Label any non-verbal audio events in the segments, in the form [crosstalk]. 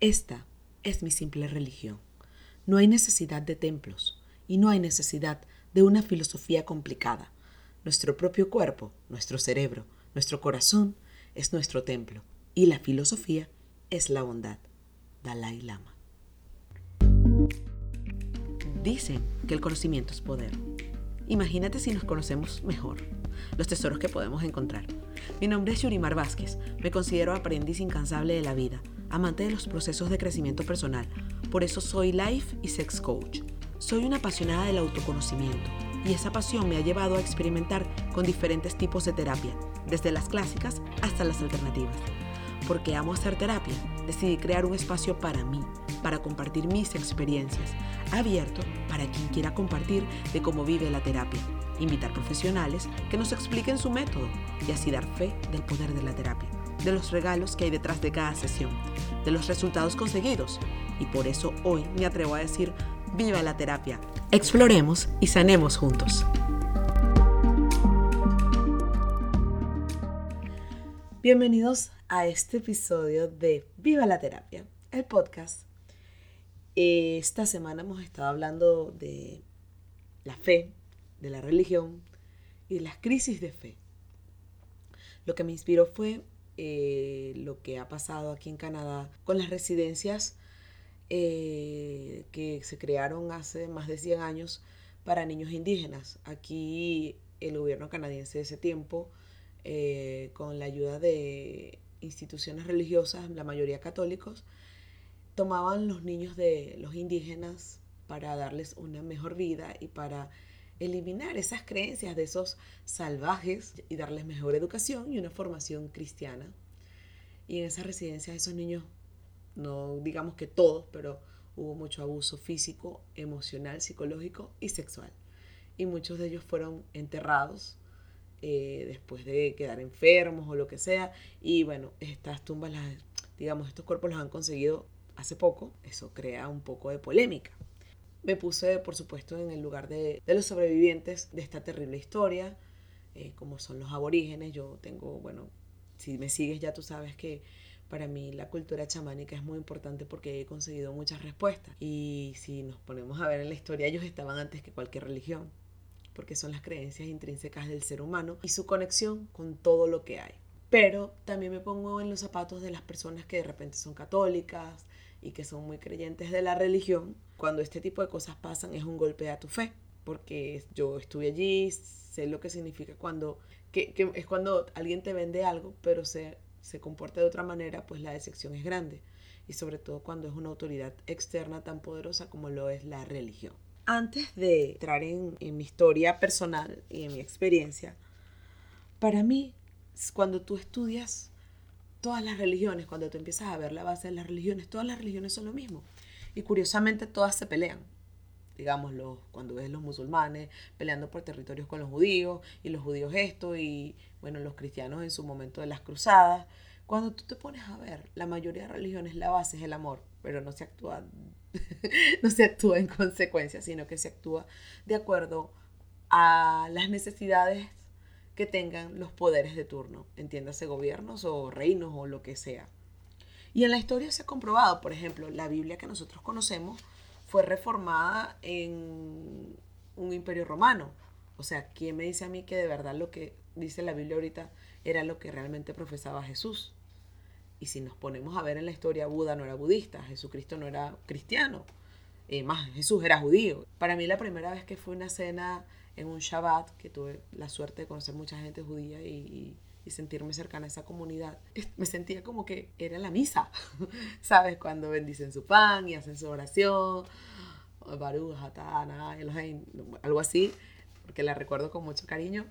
Esta es mi simple religión. No hay necesidad de templos y no hay necesidad de una filosofía complicada. Nuestro propio cuerpo, nuestro cerebro, nuestro corazón es nuestro templo y la filosofía es la bondad. Dalai Lama. Dicen que el conocimiento es poder. Imagínate si nos conocemos mejor, los tesoros que podemos encontrar. Mi nombre es Yurimar Vázquez, me considero aprendiz incansable de la vida, amante de los procesos de crecimiento personal, por eso soy life y sex coach. Soy una apasionada del autoconocimiento y esa pasión me ha llevado a experimentar con diferentes tipos de terapia, desde las clásicas hasta las alternativas. Porque amo hacer terapia, decidí crear un espacio para mí, para compartir mis experiencias, abierto para quien quiera compartir de cómo vive la terapia, invitar profesionales que nos expliquen su método y así dar fe del poder de la terapia, de los regalos que hay detrás de cada sesión, de los resultados conseguidos. Y por eso hoy me atrevo a decir, viva la terapia, exploremos y sanemos juntos. Bienvenidos a este episodio de Viva la Terapia, el podcast. Esta semana hemos estado hablando de la fe, de la religión y de las crisis de fe. Lo que me inspiró fue eh, lo que ha pasado aquí en Canadá con las residencias eh, que se crearon hace más de 100 años para niños indígenas. Aquí el gobierno canadiense de ese tiempo eh, con la ayuda de instituciones religiosas, la mayoría católicos, tomaban los niños de los indígenas para darles una mejor vida y para eliminar esas creencias de esos salvajes y darles mejor educación y una formación cristiana. Y en esas residencias esos niños, no digamos que todos, pero hubo mucho abuso físico, emocional, psicológico y sexual. Y muchos de ellos fueron enterrados eh, después de quedar enfermos o lo que sea. Y bueno, estas tumbas, las, digamos, estos cuerpos los han conseguido hace poco. Eso crea un poco de polémica. Me puse, por supuesto, en el lugar de, los sobrevivientes de esta terrible historia, eh, como son los aborígenes. Yo tengo, bueno, si me sigues ya tú sabes que para mí la cultura chamánica es muy importante porque he conseguido muchas respuestas. Y si nos ponemos a ver en la historia, ellos estaban antes que cualquier religión porque son las creencias intrínsecas del ser humano y su conexión con todo lo que hay. Pero también me pongo en los zapatos de las personas que de repente son católicas y que son muy creyentes de la religión. Cuando este tipo de cosas pasan es un golpe a tu fe, porque yo estuve allí, sé lo que significa cuando, que, es cuando alguien te vende algo, pero se, se comporta de otra manera, pues la decepción es grande. Y sobre todo cuando es una autoridad externa tan poderosa como lo es la religión antes de entrar en, mi historia personal y en mi experiencia, para mí, cuando tú estudias todas las religiones, cuando tú empiezas a ver la base de las religiones, todas las religiones son lo mismo. Y curiosamente todas se pelean. Digámoslo, cuando ves los musulmanes peleando por territorios con los judíos, y los judíos esto, y bueno, los cristianos en su momento de las cruzadas. Cuando tú te pones a ver, la mayoría de religiones, la base es el amor, pero no se actúa [laughs] no se actúa en consecuencia, sino que se actúa de acuerdo a las necesidades que tengan los poderes de turno, entiéndase gobiernos o reinos o lo que sea. Y en la historia se ha comprobado, por ejemplo, la Biblia que nosotros conocemos fue reformada en un imperio romano. O sea, ¿quién me dice a mí que de verdad lo que dice la Biblia ahorita era lo que realmente profesaba Jesús? Y si nos ponemos a ver en la historia, Buda no era budista, Jesucristo no era cristiano, eh, más Jesús era judío. Para mí la primera vez que fue una cena en un Shabbat, que tuve la suerte de conocer mucha gente judía y, sentirme cercana a esa comunidad, [laughs] me sentía como que era la misa, [laughs] ¿sabes? Cuando bendicen su pan y hacen su oración, Baruch, Hatana, algo así, porque la recuerdo con mucho cariño.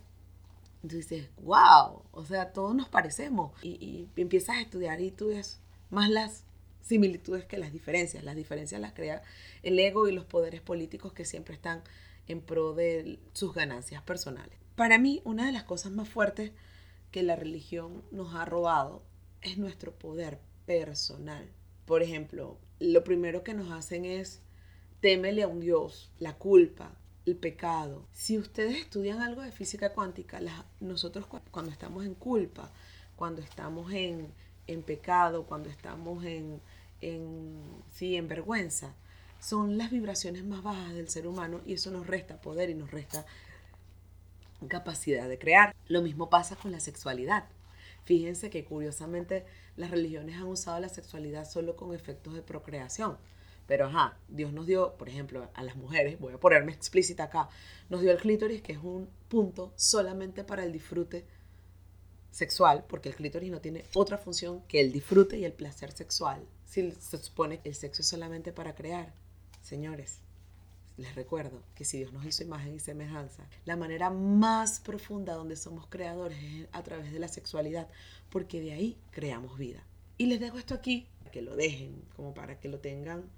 Entonces dices, wow, o sea, todos nos parecemos. Y, empiezas a estudiar y tú ves más las similitudes que las diferencias. Las diferencias las crea el ego y los poderes políticos que siempre están en pro de sus ganancias personales. Para mí, una de las cosas más fuertes que la religión nos ha robado es nuestro poder personal. Por ejemplo, lo primero que nos hacen es témele a un Dios, la culpa, el pecado. Si ustedes estudian algo de física cuántica, nosotros cuando estamos en culpa, cuando estamos en, pecado, cuando estamos en, en, sí, en vergüenza, son las vibraciones más bajas del ser humano y eso nos resta poder y nos resta capacidad de crear. Lo mismo pasa con la sexualidad. Fíjense que curiosamente las religiones han usado la sexualidad solo con efectos de procreación. Pero ajá, Dios nos dio, por ejemplo, a las mujeres, voy a ponerme explícita acá, nos dio el clítoris, que es un punto solamente para el disfrute sexual, porque el clítoris no tiene otra función que el disfrute y el placer sexual. Si se supone que el sexo es solamente para crear, señores, les recuerdo que si Dios nos hizo imagen y semejanza, la manera más profunda donde somos creadores es a través de la sexualidad, porque de ahí creamos vida. Y les dejo esto aquí, que lo dejen, como para que lo tengan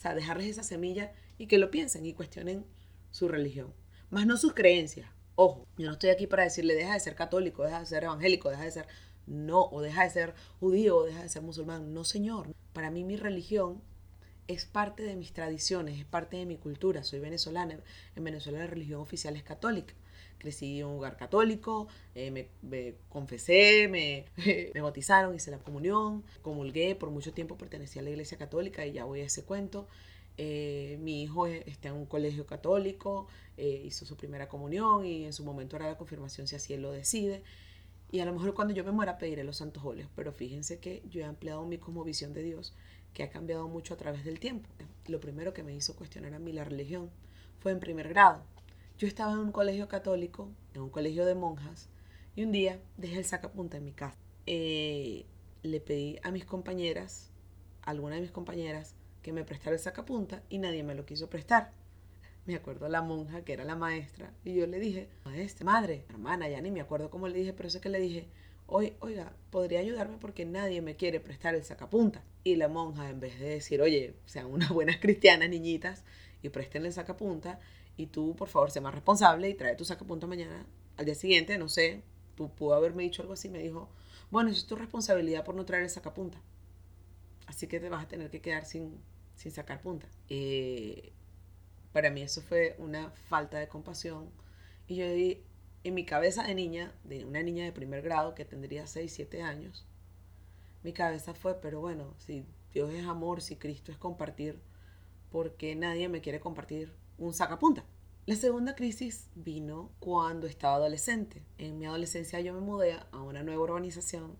o sea, dejarles esa semilla y que lo piensen y cuestionen su religión. Más no sus creencias. Ojo, yo no estoy aquí para decirle deja de ser católico, deja de ser evangélico, deja de ser... No, o deja de ser judío, o deja de ser musulmán. No, señor. Para mí mi religión es parte de mis tradiciones, es parte de mi cultura. Soy venezolana. En Venezuela la religión oficial es católica. Crecí en un lugar católico, eh, me, confesé, me, [laughs] me bautizaron, hice la comunión, comulgué, por mucho tiempo pertenecí a la iglesia católica y ya voy a ese cuento. Eh, mi hijo está en un colegio católico, eh, hizo su primera comunión y en su momento hará la confirmación si así él lo decide. Y a lo mejor cuando yo me muera pediré los santos óleos, pero fíjense que yo he ampliado mi cosmovisión de Dios, que ha cambiado mucho a través del tiempo. Lo primero que me hizo cuestionar a mí la religión fue en primer grado. Yo estaba en un colegio católico, en un colegio de monjas, y un día dejé el sacapunta en mi casa. Eh, le pedí a mis compañeras, a alguna de mis compañeras, que me prestara el sacapunta y nadie me lo quiso prestar. Me acuerdo la monja que era la maestra y yo le dije, maestra, madre, hermana, ya ni me acuerdo cómo le dije, pero sé que le dije, oiga, podría ayudarme porque nadie me quiere prestar el sacapunta. Y la monja, en vez de decir, oye, sean unas buenas cristianas, niñitas, y presten el sacapunta, y tú, por favor, sé más responsable y trae tu sacapunta mañana. Al día siguiente, no sé, tú pudo haberme dicho algo así, me dijo, bueno, eso es tu responsabilidad por no traer el sacapunta. Así que te vas a tener que quedar sin, sin sacar punta. Eh, para mí eso fue una falta de compasión. Y yo en mi cabeza de niña, de una niña de primer grado que tendría 6, 7 años, mi cabeza fue, pero bueno, si Dios es amor, si Cristo es compartir, ¿por qué nadie me quiere compartir un sacapunta. La segunda crisis vino cuando estaba adolescente. En mi adolescencia yo me mudé a una nueva urbanización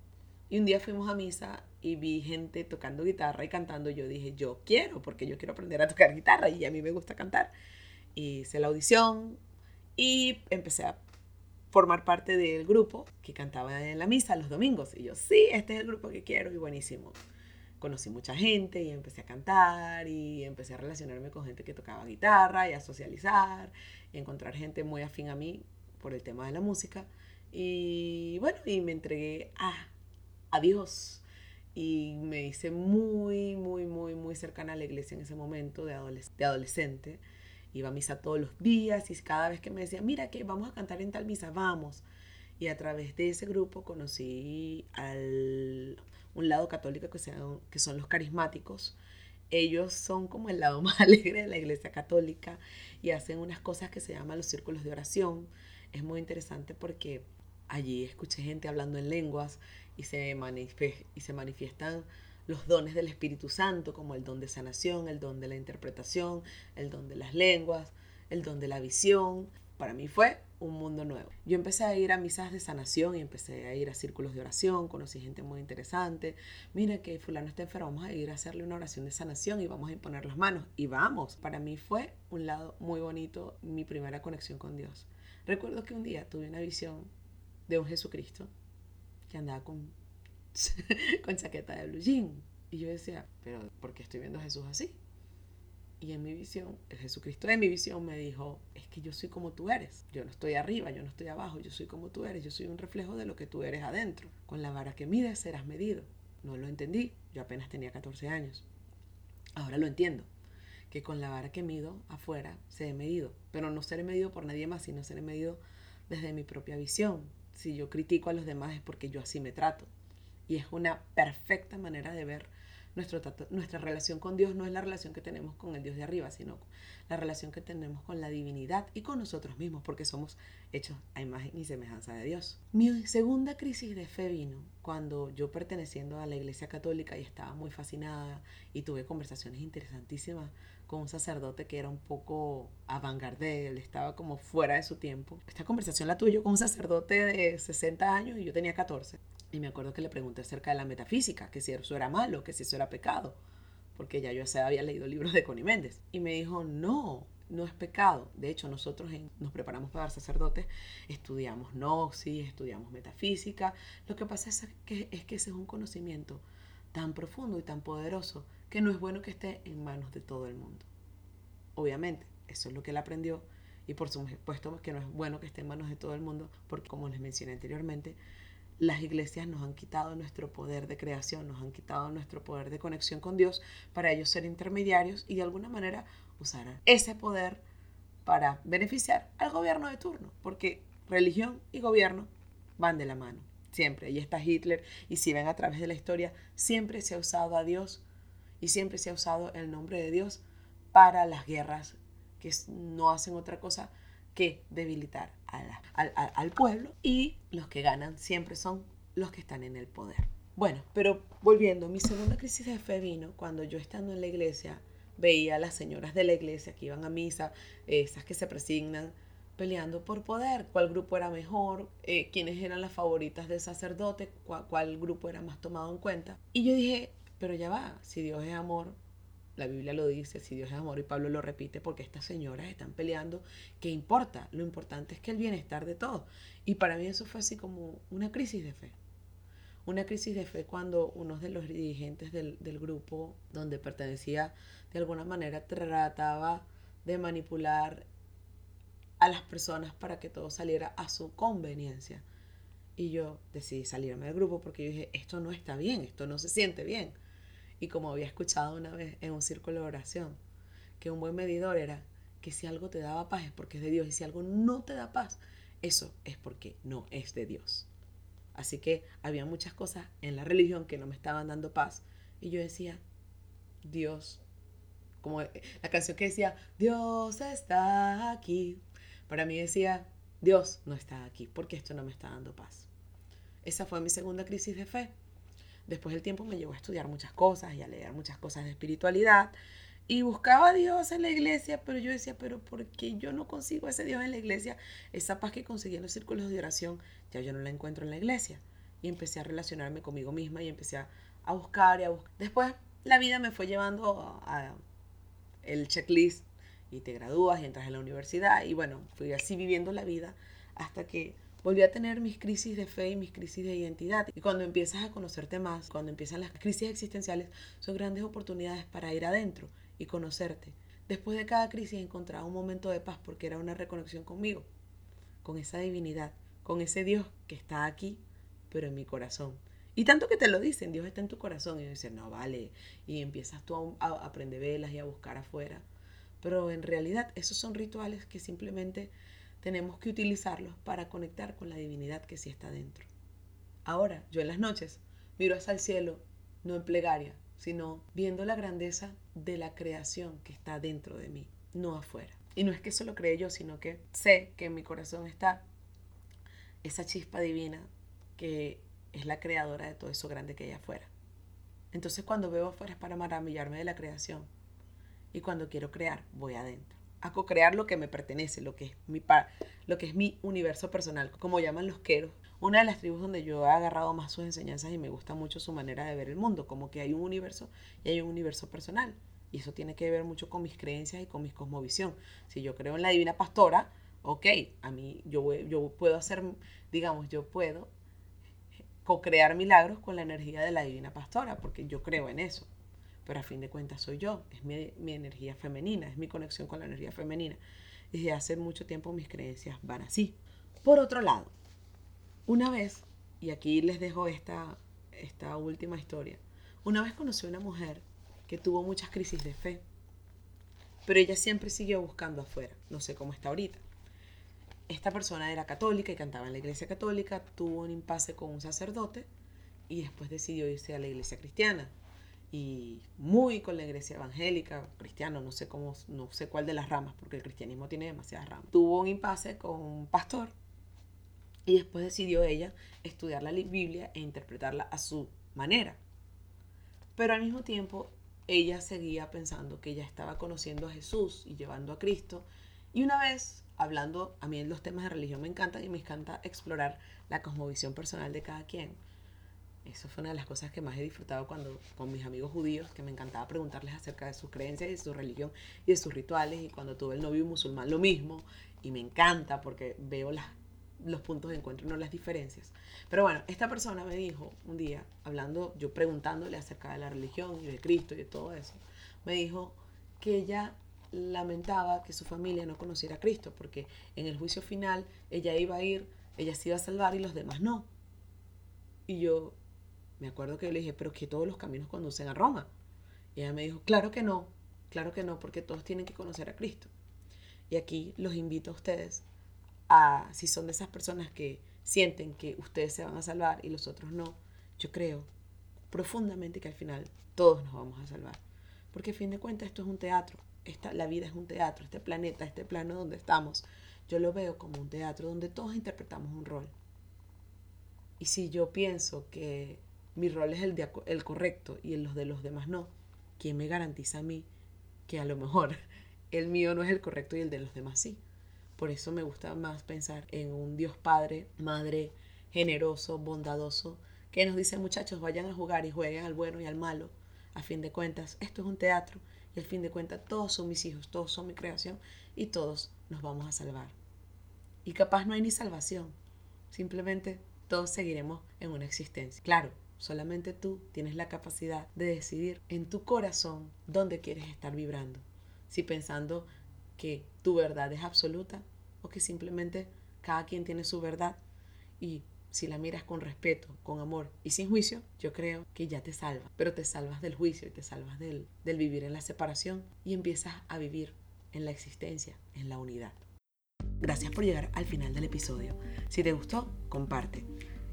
y un día fuimos a misa y vi gente tocando guitarra y cantando. Yo dije, yo quiero, porque yo quiero aprender a tocar guitarra y a mí me gusta cantar. Hice la audición y empecé a formar parte del grupo que cantaba en la misa los domingos. Y yo, sí, este es el grupo que quiero y buenísimo conocí mucha gente y empecé a cantar y empecé a relacionarme con gente que tocaba guitarra y a socializar y encontrar gente muy afín a mí por el tema de la música. Y bueno, y me entregué a, a Dios y me hice muy, muy, muy, muy cercana a la iglesia en ese momento de, de adolescente. Iba a misa todos los días y cada vez que me decía, mira que vamos a cantar en tal misa, vamos. Y a través de ese grupo conocí al un lado católico que, sean, que son los carismáticos. Ellos son como el lado [laughs] más alegre de la iglesia católica y hacen unas cosas que se llaman los círculos de oración. Es muy interesante porque allí escuché gente hablando en lenguas y se, y se manifiestan los dones del Espíritu Santo, como el don de sanación, el don de la interpretación, el don de las lenguas, el don de la visión. Para mí fue un mundo nuevo. Yo empecé a ir a misas de sanación y empecé a ir a círculos de oración, conocí gente muy interesante. Mira que fulano está enfermo, vamos a ir a hacerle una oración de sanación y vamos a imponer las manos. Y vamos, para mí fue un lado muy bonito, mi primera conexión con Dios. Recuerdo que un día tuve una visión de un Jesucristo que andaba con, [laughs] con chaqueta de blue jean. Y yo decía, pero ¿por qué estoy viendo a Jesús así? Y en mi visión, el Jesucristo de mi visión me dijo, es que yo soy como tú eres. Yo no estoy arriba, yo no estoy abajo, yo soy como tú eres. Yo soy un reflejo de lo que tú eres adentro. Con la vara que mides serás medido. No lo entendí, yo apenas tenía 14 años. Ahora lo entiendo, que con la vara que mido afuera seré medido. Pero no seré medido por nadie más, sino seré medido desde mi propia visión. Si yo critico a los demás es porque yo así me trato. Y es una perfecta manera de ver nuestro, nuestra relación con Dios no es la relación que tenemos con el Dios de arriba, sino la relación que tenemos con la divinidad y con nosotros mismos, porque somos hechos a imagen y semejanza de Dios. Mi segunda crisis de fe vino cuando yo perteneciendo a la Iglesia Católica y estaba muy fascinada y tuve conversaciones interesantísimas con un sacerdote que era un poco avantgarde, él estaba como fuera de su tiempo. Esta conversación la tuve yo con un sacerdote de 60 años y yo tenía 14. Y me acuerdo que le pregunté acerca de la metafísica, que si eso era malo, que si eso era pecado, porque ya yo había leído libros de Connie Méndez. Y me dijo, no, no es pecado. De hecho, nosotros nos preparamos para ser sacerdotes, estudiamos gnosis, estudiamos metafísica. Lo que pasa es que, es que ese es un conocimiento tan profundo y tan poderoso que no es bueno que esté en manos de todo el mundo. Obviamente, eso es lo que él aprendió y por supuesto que no es bueno que esté en manos de todo el mundo porque como les mencioné anteriormente, las iglesias nos han quitado nuestro poder de creación, nos han quitado nuestro poder de conexión con Dios para ellos ser intermediarios y de alguna manera usar ese poder para beneficiar al gobierno de turno, porque religión y gobierno van de la mano, siempre. Ahí está Hitler y si ven a través de la historia, siempre se ha usado a Dios y siempre se ha usado el nombre de Dios para las guerras que no hacen otra cosa que debilitar al, pueblo y los que ganan siempre son los que están en el poder. Bueno, pero volviendo, mi segunda crisis de fe vino cuando yo estando en la iglesia veía a las señoras de la iglesia que iban a misa, esas que se presignan peleando por poder, cuál grupo era mejor, eh, quiénes eran las favoritas del sacerdote, cuál grupo era más tomado en cuenta. Y yo dije, pero ya va, si Dios es amor, la Biblia lo dice, si Dios es amor y Pablo lo repite porque estas señoras están peleando, ¿qué importa? Lo importante es que el bienestar de todos. Y para mí eso fue así como una crisis de fe. Una crisis de fe cuando uno de los dirigentes del, del grupo donde pertenecía de alguna manera trataba de manipular a las personas para que todo saliera a su conveniencia. Y yo decidí salirme del grupo porque yo dije, esto no está bien, esto no se siente bien. Y como había escuchado una vez en un círculo de oración, que un buen medidor era que si algo te daba paz es porque es de Dios y si algo no te da paz, eso es porque no es de Dios. Así que había muchas cosas en la religión que no me estaban dando paz. Y yo decía, Dios, como la canción que decía, Dios está aquí. Para mí decía, Dios no está aquí porque esto no me está dando paz. Esa fue mi segunda crisis de fe. Después del tiempo me llevó a estudiar muchas cosas y a leer muchas cosas de espiritualidad. Y buscaba a Dios en la iglesia, pero yo decía, pero ¿por qué yo no consigo ese Dios en la iglesia? Esa paz que conseguí en los círculos de oración, ya yo no la encuentro en la iglesia. Y empecé a relacionarme conmigo misma y empecé a, buscar y a buscar. Después la vida me fue llevando a, el checklist y te gradúas y entras en la universidad. Y bueno, fui así viviendo la vida hasta que volví a tener mis crisis de fe y mis crisis de identidad. Y cuando empiezas a conocerte más, cuando empiezan las crisis existenciales, son grandes oportunidades para ir adentro y conocerte. Después de cada crisis encontraba un momento de paz porque era una reconexión conmigo, con esa divinidad, con ese Dios que está aquí, pero en mi corazón. Y tanto que te lo dicen, Dios está en tu corazón. Y dicen, no, vale. Y empiezas tú a, a aprender velas y a buscar afuera. Pero en realidad esos son rituales que simplemente tenemos que utilizarlos para conectar con la divinidad que sí está dentro. Ahora, yo en las noches miro hacia el cielo, no en plegaria, sino viendo la grandeza de la creación que está dentro de mí, no afuera. Y no es que eso lo cree yo, sino que sé que en mi corazón está esa chispa divina que es la creadora de todo eso grande que hay afuera. Entonces cuando veo afuera es para maravillarme de la creación. Y cuando quiero crear, voy adentro a co-crear lo que me pertenece, lo que es mi lo que es mi universo personal, como llaman los queros. Una de las tribus donde yo he agarrado más sus enseñanzas y me gusta mucho su manera de ver el mundo, como que hay un universo y hay un universo personal. Y eso tiene que ver mucho con mis creencias y con mi cosmovisión. Si yo creo en la divina pastora, ok, a mí yo, yo puedo hacer, digamos, yo puedo co-crear milagros con la energía de la divina pastora, porque yo creo en eso pero a fin de cuentas soy yo, es mi, energía femenina, es mi conexión con la energía femenina. Desde hace mucho tiempo mis creencias van así. Por otro lado, una vez, y aquí les dejo esta, esta última historia, una vez conocí a una mujer que tuvo muchas crisis de fe, pero ella siempre siguió buscando afuera, no sé cómo está ahorita. Esta persona era católica y cantaba en la iglesia católica, tuvo un impasse con un sacerdote y después decidió irse a la iglesia cristiana y muy con la iglesia evangélica, cristiano, no sé cómo, no sé cuál de las ramas, porque el cristianismo tiene demasiadas ramas. Tuvo un impasse con un pastor y después decidió ella estudiar la Biblia e interpretarla a su manera. Pero al mismo tiempo ella seguía pensando que ella estaba conociendo a Jesús y llevando a Cristo. Y una vez, hablando, a mí los temas de religión me encantan y me encanta explorar la cosmovisión personal de cada quien. Eso fue una de las cosas que más he disfrutado cuando con mis amigos judíos, que me encantaba preguntarles acerca de sus creencias y de su religión y de sus rituales. Y cuando tuve el novio musulmán, lo mismo. Y me encanta porque veo las los puntos de encuentro, no las diferencias. Pero bueno, esta persona me dijo un día, hablando, yo preguntándole acerca de la religión y de Cristo y de todo eso, me dijo que ella lamentaba que su familia no conociera a Cristo, porque en el juicio final ella iba a ir, ella se iba a salvar y los demás no. Y yo me acuerdo que le dije, pero que todos los caminos conducen a Roma. Y ella me dijo, claro que no, claro que no, porque todos tienen que conocer a Cristo. Y aquí los invito a ustedes si son de esas personas que sienten que ustedes se van a salvar y los otros no, yo creo profundamente que al final todos nos vamos a salvar. Porque a fin de cuentas esto es un teatro, esta, la vida es un teatro, este planeta, este plano donde estamos, yo lo veo como un teatro donde todos interpretamos un rol. Y si yo pienso que mi rol es el, el correcto y los de los demás no, ¿quién me garantiza a mí que a lo mejor [laughs] el mío no es el correcto y el de los demás sí? Por eso me gusta más pensar en un Dios Padre, Madre, generoso, bondadoso, que nos dice muchachos, vayan a jugar y jueguen al bueno y al malo. A fin de cuentas, esto es un teatro y al fin de cuentas todos son mis hijos, todos son mi creación y todos nos vamos a salvar. Y capaz no hay ni salvación, simplemente todos seguiremos en una existencia. Claro, solamente tú tienes la capacidad de decidir en tu corazón dónde quieres estar vibrando. Si pensando que tu verdad es absoluta o que simplemente cada quien tiene su verdad y si la miras con respeto, con amor y sin juicio, yo creo que ya te salva. Pero te salvas del juicio y te salvas del, del vivir en la separación y empiezas a vivir en la existencia, en la unidad. Gracias por llegar al final del episodio. Si te gustó, comparte.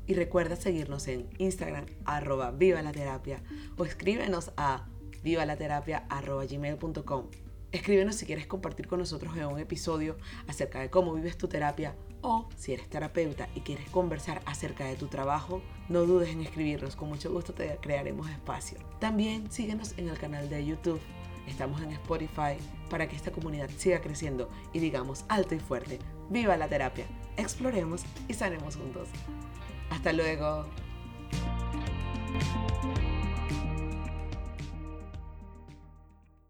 Y recuerda seguirnos en Instagram, arroba viva la terapia, o escríbenos a vivalaterapia arroba gmail.com Escríbenos si quieres compartir con nosotros en un episodio acerca de cómo vives tu terapia o si eres terapeuta y quieres conversar acerca de tu trabajo, no dudes en escribirnos, con mucho gusto te crearemos espacio. También síguenos en el canal de YouTube, estamos en Spotify para que esta comunidad siga creciendo y digamos alto y fuerte, viva la terapia, exploremos y sanemos juntos. Hasta luego.